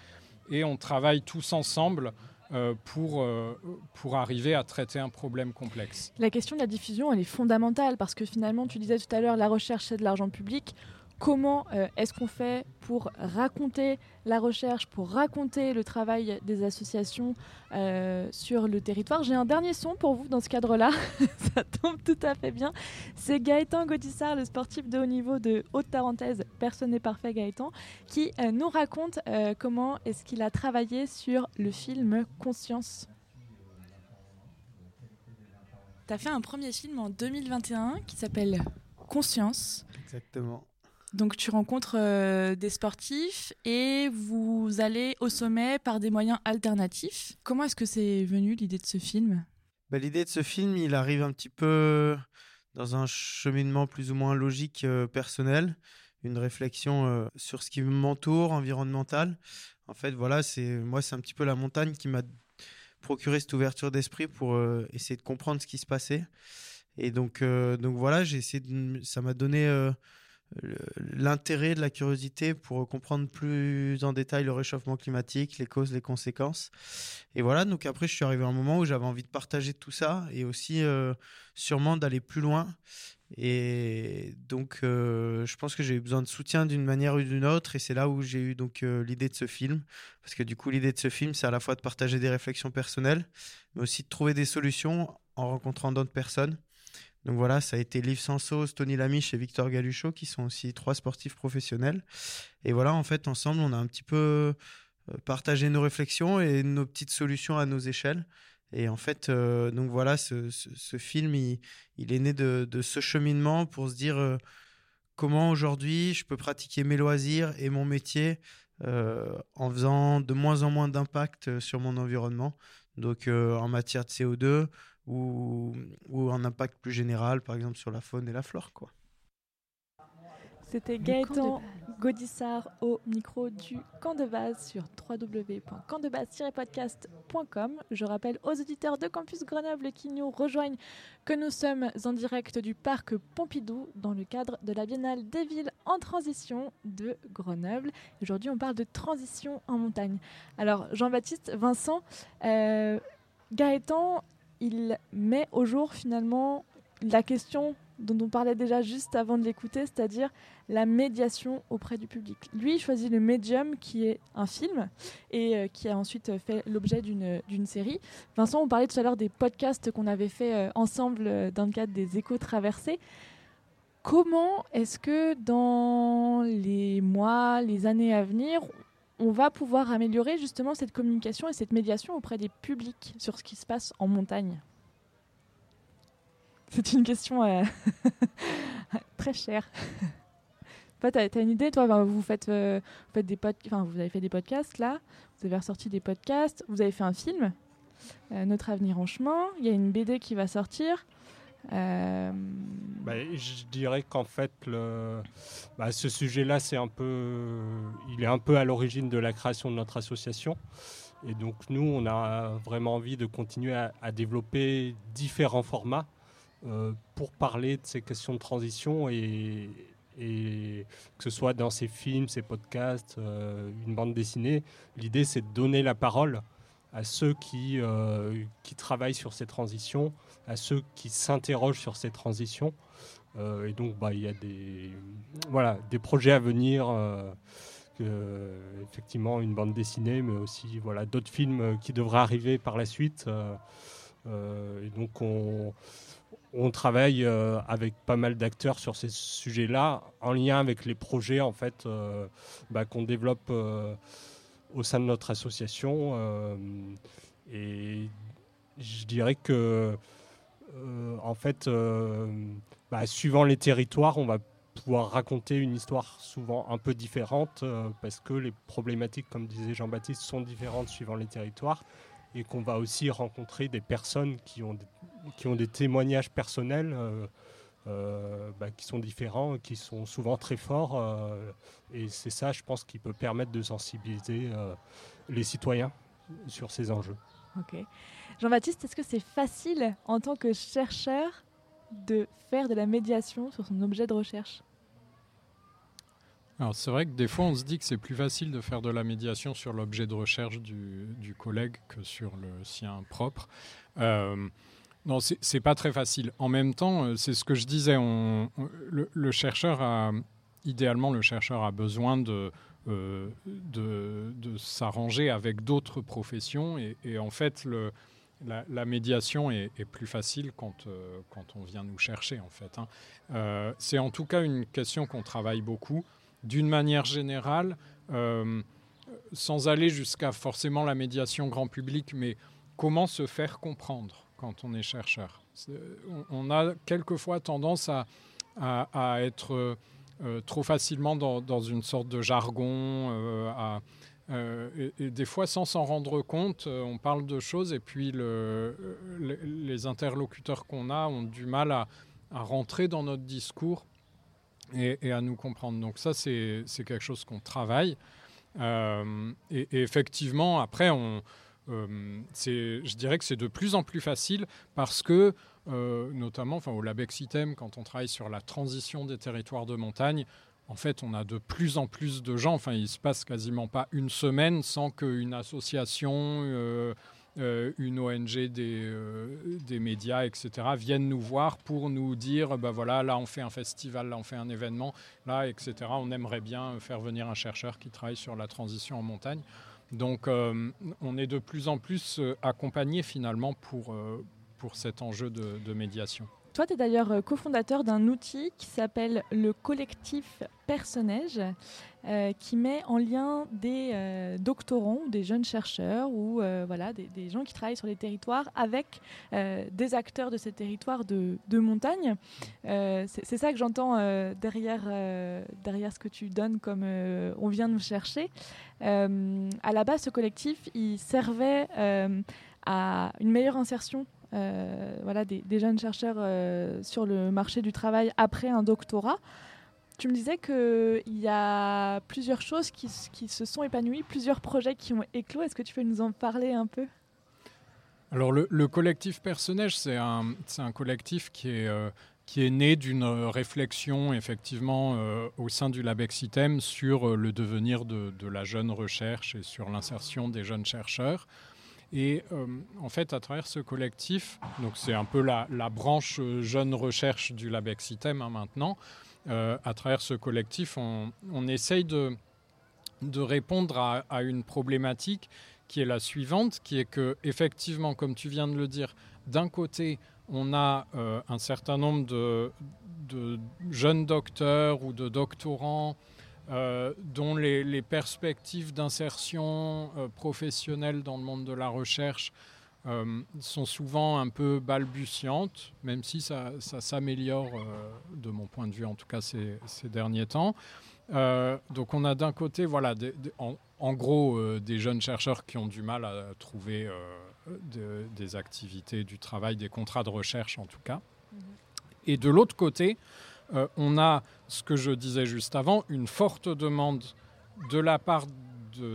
et on travaille tous ensemble euh, pour, euh, pour arriver à traiter un problème complexe. La question de la diffusion, elle est fondamentale parce que finalement, tu disais tout à l'heure, la recherche, c'est de l'argent public comment euh, est-ce qu'on fait pour raconter la recherche, pour raconter le travail des associations euh, sur le territoire? J'ai un dernier son pour vous dans ce cadre-là, ça tombe tout à fait bien. C'est Gaëtan Gaudissart, le sportif de haut niveau de Haute-Tarentaise, personne n'est parfait Gaëtan, qui euh, nous raconte comment est-ce qu'il a travaillé sur le film Conscience. Tu as fait un premier film en 2021 qui s'appelle Conscience. Exactement. Donc tu rencontres euh, des sportifs et vous allez au sommet par des moyens alternatifs. Comment est-ce que c'est venu l'idée de ce film? Bah, L'idée de ce film, il arrive un petit peu dans un cheminement plus ou moins logique euh, personnel, une réflexion euh, sur ce qui m'entoure, environnemental. En fait, voilà, c'est moi, c'est un petit peu la montagne qui m'a procuré cette ouverture d'esprit pour essayer de comprendre ce qui se passait. Et donc, donc voilà, j'ai essayé de, ça m'a donné l'intérêt de la curiosité pour comprendre plus en détail le réchauffement climatique, les causes, les conséquences. Et voilà, donc après, je suis arrivé à un moment où j'avais envie de partager tout ça et aussi euh, sûrement d'aller plus loin. Et donc, euh, je pense que j'ai eu besoin de soutien d'une manière ou d'une autre. Et c'est là où j'ai eu donc euh, l'idée de ce film. Parce que du coup, l'idée de ce film, c'est à la fois de partager des réflexions personnelles, mais aussi de trouver des solutions en rencontrant d'autres personnes. Donc voilà, ça a été Liv Sansos, Tony Lamiche et Victor Galuchot, qui sont aussi trois sportifs professionnels. Et voilà, en fait, ensemble, on a un petit peu euh, partagé nos réflexions et nos petites solutions à nos échelles. Et en fait, euh, donc voilà, ce, film, il, est né de, ce cheminement pour se dire euh, comment aujourd'hui je peux pratiquer mes loisirs et mon métier en faisant de moins en moins d'impact sur mon environnement. Donc en matière de CO2, ou, ou un impact plus général, par exemple sur la faune et la flore. Quoi. C'était Gaëtan Godissard au micro du camp de base sur www.campdebase-podcast.com. Je rappelle aux auditeurs de Campus Grenoble qui nous rejoignent que nous sommes en direct du parc Pompidou dans le cadre de la Biennale des villes en transition de Grenoble. Aujourd'hui, on parle de transition en montagne. Alors, Jean-Baptiste, Vincent, euh, Gaëtan il met au jour finalement la question dont on parlait déjà juste avant de l'écouter, c'est-à-dire la médiation auprès du public. Lui, il choisit le médium qui est un film et euh, qui a ensuite fait l'objet d'une série. Vincent, on parlait tout à l'heure des podcasts qu'on avait fait euh, ensemble euh, dans le cadre des échos traversés. Comment est-ce que dans les mois, les années à venir, on va pouvoir améliorer justement cette communication et cette médiation auprès des publics sur ce qui se passe en montagne. C'est une question euh, très chère. tu as, une idée, toi? Vous, faites, euh, vous avez fait des podcasts là, vous avez ressorti des podcasts, vous avez fait un film, euh, Notre avenir en chemin, il y a une BD qui va sortir. Euh, bah, je dirais qu'en fait, bah, ce sujet-là, c'est un peu, il est un peu à l'origine de la création de notre association. Et donc nous, on a vraiment envie de continuer à, développer différents formats euh, pour parler de ces questions de transition et, que ce soit dans ces films, ces podcasts, euh, une bande dessinée. L'idée, c'est de donner la parole à ceux qui travaillent sur ces transitions, à ceux qui s'interrogent sur ces transitions. Euh, et donc, bah, il y a des, voilà, des projets à venir. Euh, effectivement, une bande dessinée, mais aussi voilà, d'autres films qui devraient arriver par la suite. Euh, et donc, on, on travaille avec pas mal d'acteurs sur ces sujets-là, en lien avec les projets en fait, bah, qu'on développe au sein de notre association. et je dirais que en fait, euh, bah, suivant les territoires, on va pouvoir raconter une histoire souvent un peu différente euh, parce que les problématiques, comme disait Jean-Baptiste, sont différentes suivant les territoires et qu'on va aussi rencontrer des personnes qui ont des, qui ont des témoignages personnels bah, qui sont différents, qui sont souvent très forts. et c'est ça, je pense, qui peut permettre de sensibiliser les citoyens sur ces enjeux. Ok. Jean-Baptiste, est-ce que c'est facile en tant que chercheur de faire de la médiation sur son objet de recherche? Alors c'est vrai que des fois on se dit que c'est plus facile de faire de la médiation sur l'objet de recherche du, collègue que sur le sien propre. Euh, non, c'est pas très facile. En même temps, euh, c'est ce que je disais, le, chercheur a, idéalement le chercheur a besoin de, euh, de, s'arranger avec d'autres professions et, en fait la, médiation est, plus facile quand, euh, quand on vient nous chercher, en fait. Hein. Euh, c'est en tout cas une question qu'on travaille beaucoup. D'une manière générale, sans aller jusqu'à forcément la médiation grand public, mais comment se faire comprendre quand on est chercheur? on, a quelquefois tendance à, à, être trop facilement dans, une sorte de jargon, à euh, et, des fois, sans s'en rendre compte, euh, on parle de choses et puis le, les interlocuteurs qu'on a ont du mal à, rentrer dans notre discours et, à nous comprendre. Donc ça, c'est quelque chose qu'on travaille. Euh, et, effectivement, après, on, je dirais que c'est de plus en plus facile parce que, notamment enfin, au Labexitem, quand on travaille sur la transition des territoires de montagne, en fait, on a de plus en plus de gens. Enfin, il se passe quasiment pas une semaine sans qu'une association, euh, euh, une ONG, euh, des, médias, etc., viennent nous voir pour nous dire, ben voilà, là on fait un festival, là on fait un événement, là, etc. On aimerait bien faire venir un chercheur qui travaille sur la transition en montagne. Donc, on est de plus en plus accompagné finalement pour pour cet enjeu de médiation. Toi, tu es d'ailleurs euh, cofondateur d'un outil qui s'appelle le collectif Personnage, euh, qui met en lien des euh, doctorants, des jeunes chercheurs ou voilà, des, gens qui travaillent sur les territoires avec des acteurs de ces territoires de, montagne. C'est ça que j'entends derrière, derrière ce que tu donnes comme on vient nous chercher. à la base, ce collectif, il servait à une meilleure insertion euh, voilà, des, jeunes chercheurs euh, sur le marché du travail après un doctorat. Tu me disais qu'il y a plusieurs choses qui, se sont épanouies, plusieurs projets qui ont éclos. Est-ce que tu peux nous en parler un peu? Alors le, collectif Personnage, c'est un, collectif qui est, euh, qui est né d'une réflexion effectivement au sein du Labexitem sur le devenir de, de, la jeune recherche et sur l'insertion des jeunes chercheurs. Et euh, en fait, à travers ce collectif, donc c'est un peu la, branche euh, jeune recherche du Labexitem hein, maintenant, euh, à travers ce collectif, on, essaye de, répondre à, une problématique qui est la suivante, qui est que, effectivement, comme tu viens de le dire, d'un côté, on a un certain nombre de, jeunes docteurs ou de doctorants euh, dont les, perspectives d'insertion euh, professionnelle dans le monde de la recherche euh, sont souvent un peu balbutiantes, même si ça, s'améliore, de mon point de vue en tout cas ces, derniers temps. donc on a d'un côté, voilà, en, gros, des jeunes chercheurs qui ont du mal à trouver des activités, du travail, des contrats de recherche en tout cas. Mm-hmm. Et de l'autre côté, euh, on a, ce que je disais juste avant, une forte demande de la part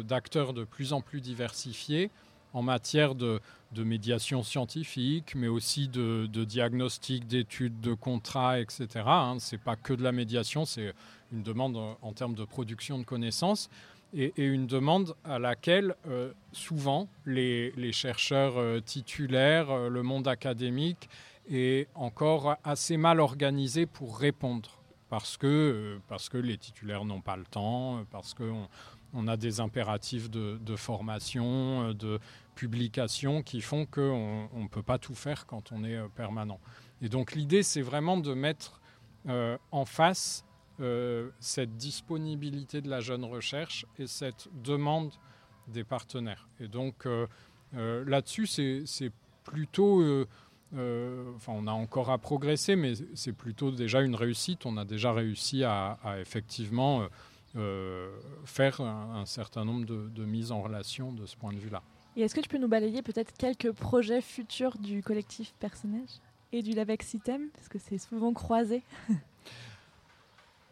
d'acteurs de, plus en plus diversifiés en matière de, médiation scientifique, mais aussi de, diagnostic, d'études, de contrats, etc. Hein. Ce n'est pas que de la médiation, c'est une demande en, termes de production de connaissances et, une demande à laquelle euh, souvent les, chercheurs euh, titulaires, le monde académique est encore assez mal organisé pour répondre. Parce que, euh, parce que les titulaires n'ont pas le temps, parce qu'on on a des impératifs de, formation, euh, de publication qui font qu'on ne peut pas tout faire quand on est euh, permanent. Et donc l'idée, c'est vraiment de mettre en face cette disponibilité de la jeune recherche et cette demande des partenaires. Et donc là-dessus, c'est plutôt euh, enfin, on a encore à progresser, mais c'est plutôt déjà une réussite. On a déjà réussi à, effectivement euh, euh, faire un, certain nombre de, mises en relation de ce point de vue-là. Et est-ce que tu peux nous balayer peut-être quelques projets futurs du collectif Personnage et du LAVEX System? Parce que c'est souvent croisé.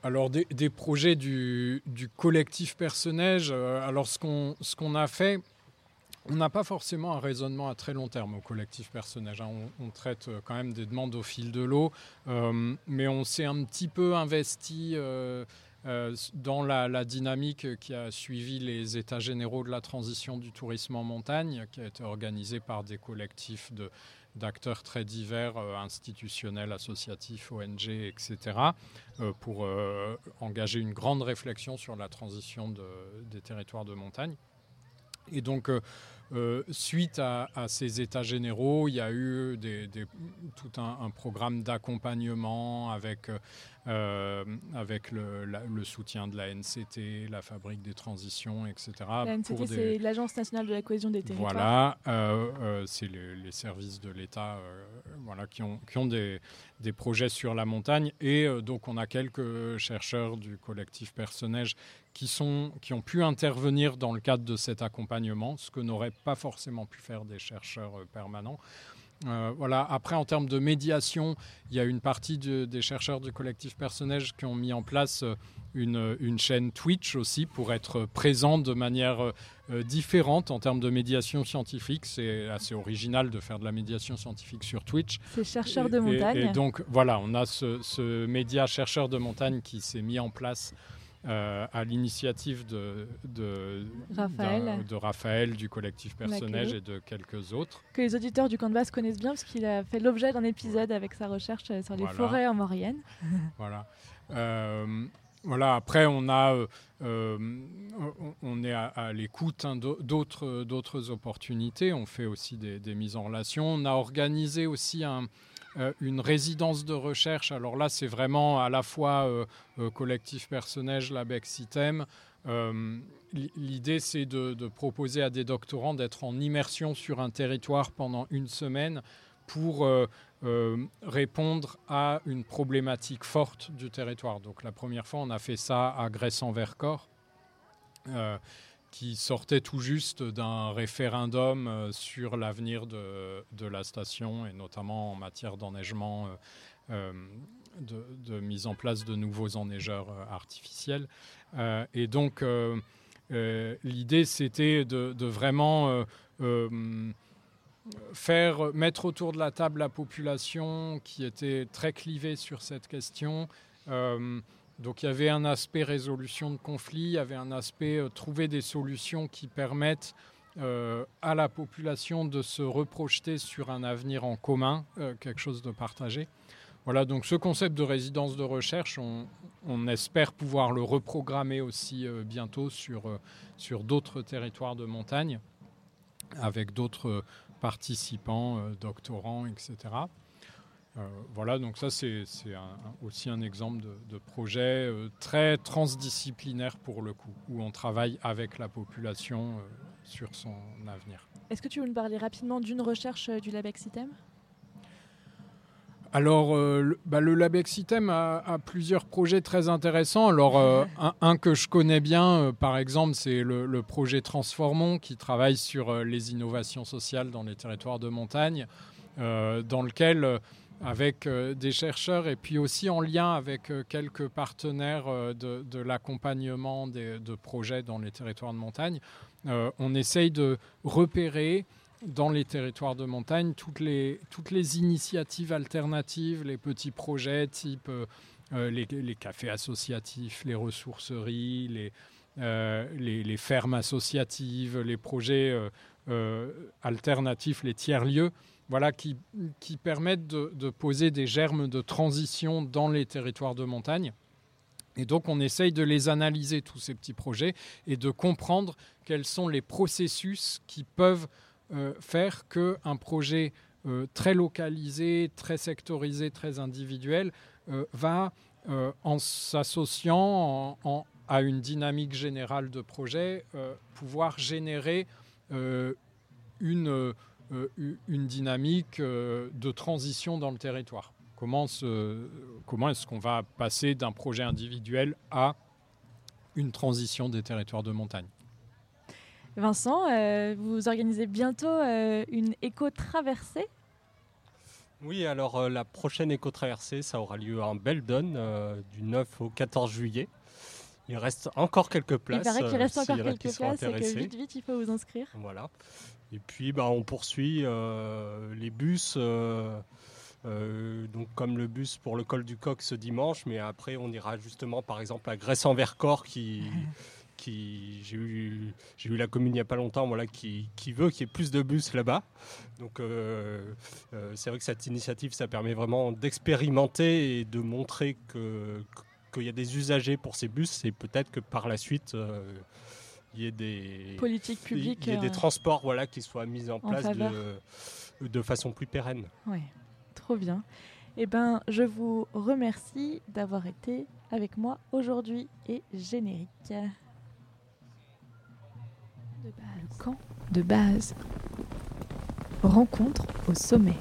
Alors des, projets du, collectif Personnage, alors ce qu'on a fait, on n'a pas forcément un raisonnement à très long terme au collectif personnage. Hein. On, traite euh, quand même des demandes au fil de l'eau, euh, mais on s'est un petit peu investi euh, dans la, dynamique qui a suivi les états généraux de la transition du tourisme en montagne, qui a été organisé par des collectifs d'acteurs très divers, institutionnels, associatifs, ONG, etc., pour engager une grande réflexion sur la transition des territoires de montagne. Et donc, euh, suite à, ces états généraux, il y a eu tout un, programme d'accompagnement avec, euh, avec le, soutien de la NCT, la Fabrique des Transitions, etc. La NCT, c'est l'Agence nationale de la cohésion des territoires. Voilà, euh, c'est les, services de l'État voilà, qui ont, qui ont des, des, projets sur la montagne. Et donc, on a quelques chercheurs du collectif Personnage qui, sont, qui ont pu intervenir dans le cadre de cet accompagnement, ce que n'auraient pas forcément pu faire des chercheurs euh, permanents. Euh, voilà. Après, en termes de médiation, il y a une partie des chercheurs du collectif Personnage qui ont mis en place euh, une, une chaîne Twitch aussi pour être présents de manière différente en termes de médiation scientifique. C'est assez original de faire de la médiation scientifique sur Twitch. C'est chercheurs de montagne. Et, donc voilà, on a ce, ce média chercheur de montagne qui s'est mis en place euh, à l'initiative de, de, Raphaël. de Raphaël, du collectif Personnage et de quelques autres. Que les auditeurs du Canvas connaissent bien parce qu'il a fait l'objet d'un épisode avec sa recherche sur les forêts en Maurienne. voilà. Euh, voilà, après, on, a, on est à, l'écoute hein, d'autres opportunités. On fait aussi des, des, mises en relation. On a organisé aussi un, une résidence de recherche. Alors là, c'est vraiment à la fois collectif personnel, l'ABEX ITEM, euh, l'idée, c'est de, proposer à des doctorants d'être en immersion sur un territoire pendant une semaine pour euh, euh, répondre à une problématique forte du territoire. Donc la première fois, on a fait ça à Grèce-en-Vercors, qui sortait tout juste d'un référendum sur l'avenir de, de, la station, et notamment en matière d'enneigement de, mise en place de nouveaux enneigeurs euh, artificiels. Euh, et donc, euh, l'idée, c'était de, vraiment faire mettre autour de la table la population qui était très clivée sur cette question. Donc il y avait un aspect résolution de conflits, il y avait un aspect trouver des solutions qui permettent à la population de se reprojeter sur un avenir en commun, quelque chose de partagé. Voilà, donc ce concept de résidence de recherche, on, espère pouvoir le reprogrammer aussi euh, bientôt sur, euh, d'autres territoires de montagne, avec d'autres participants, euh, doctorants, etc. voilà, donc ça c'est aussi un exemple de, de projet très transdisciplinaire pour le coup, où on travaille avec la population sur son avenir. Est-ce que tu veux nous parler rapidement d'une recherche du LabEx ITEM alors, euh, le, bah, le Labexitem a, plusieurs projets très intéressants. Alors, euh, un, que je connais bien, euh, par exemple, c'est le, projet Transformons qui travaille sur les innovations sociales dans les territoires de montagne, dans lequel, avec des chercheurs et puis aussi en lien avec quelques partenaires de, l'accompagnement de projets dans les territoires de montagne, on essaye de repérer dans les territoires de montagne toutes les, toutes les initiatives alternatives, les petits projets type euh, euh, les, cafés associatifs, les ressourceries, les, euh, les, fermes associatives, les projets alternatifs, les tiers-lieux, voilà, qui, qui permettent de, poser des germes de transition dans les territoires de montagne. Et donc on essaye de les analyser, tous ces petits projets, et de comprendre quels sont les processus qui peuvent euh, faire qu'un projet euh, très localisé, très sectorisé, très individuel euh, va, en s'associant à une dynamique générale de projet, pouvoir générer une, une dynamique de transition dans le territoire. Comment, comment est-ce qu'on va passer d'un projet individuel à une transition des territoires de montagne? Vincent, euh, vous organisez bientôt euh, une éco-traversée? Oui, alors euh, la prochaine éco-traversée, ça aura lieu en Beldon du 9 au 14 juillet. Il reste encore quelques places. Il paraît qu'il reste encore quelques places et que vite, vite, il faut vous inscrire. Voilà. Et puis, bah, on poursuit les bus. donc comme le bus pour le col du coq ce dimanche, mais après on ira justement par exemple à Grèce-en-Vercors qui, j'ai eu, j'ai eu la commune il n'y a pas longtemps, voilà, qui, qui veut qu'il y ait plus de bus là-bas. Donc euh, euh, c'est vrai que cette initiative, ça permet vraiment d'expérimenter et de montrer que, qu'il y a des usagers pour ces bus et peut-être que par la suite, euh, il y ait des politiques publiques, il y ait des transports, voilà, qui soient mis en, place de, de façon plus pérenne. Oui, trop bien. Eh ben, je vous remercie d'avoir été avec moi aujourd'hui et générique. Le camp de base. Rencontre au sommet.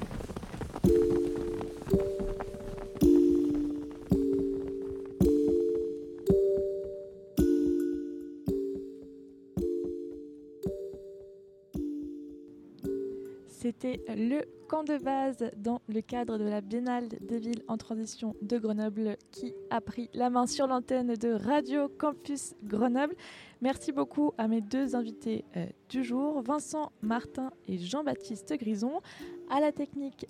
Le camp de base dans le cadre de la Biennale des villes en transition de Grenoble qui a pris la main sur l'antenne de Radio Campus Grenoble. Merci beaucoup à mes deux invités euh, du jour, Vincent Martin et Jean-Baptiste Grison. À la technique,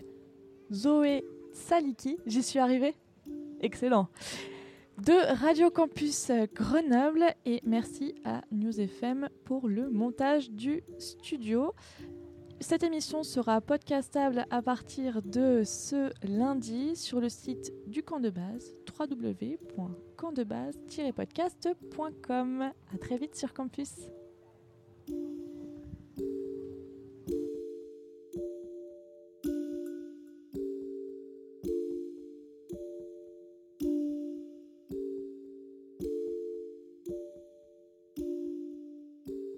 Zoé Saliki. J'y suis arrivée Excellent de Radio Campus Grenoble et merci à News FM pour le montage du studio. Cette émission sera podcastable à partir de ce lundi sur le site du camp de base www.campdebase-podcast.com. À très vite sur campus.